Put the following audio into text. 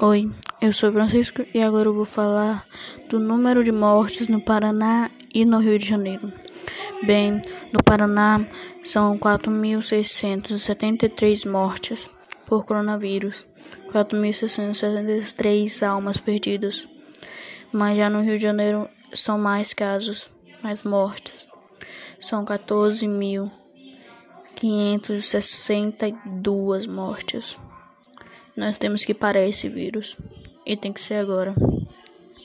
Oi, eu sou Francisco e agora eu vou falar do número de mortes no Paraná e no Rio de Janeiro. Bem, no Paraná são 4.673 mortes por coronavírus, 4.673 almas perdidas. Mas já no Rio de Janeiro são mais casos, mais mortes. São 14.562 mortes. Nós temos que parar esse vírus. E tem que ser agora.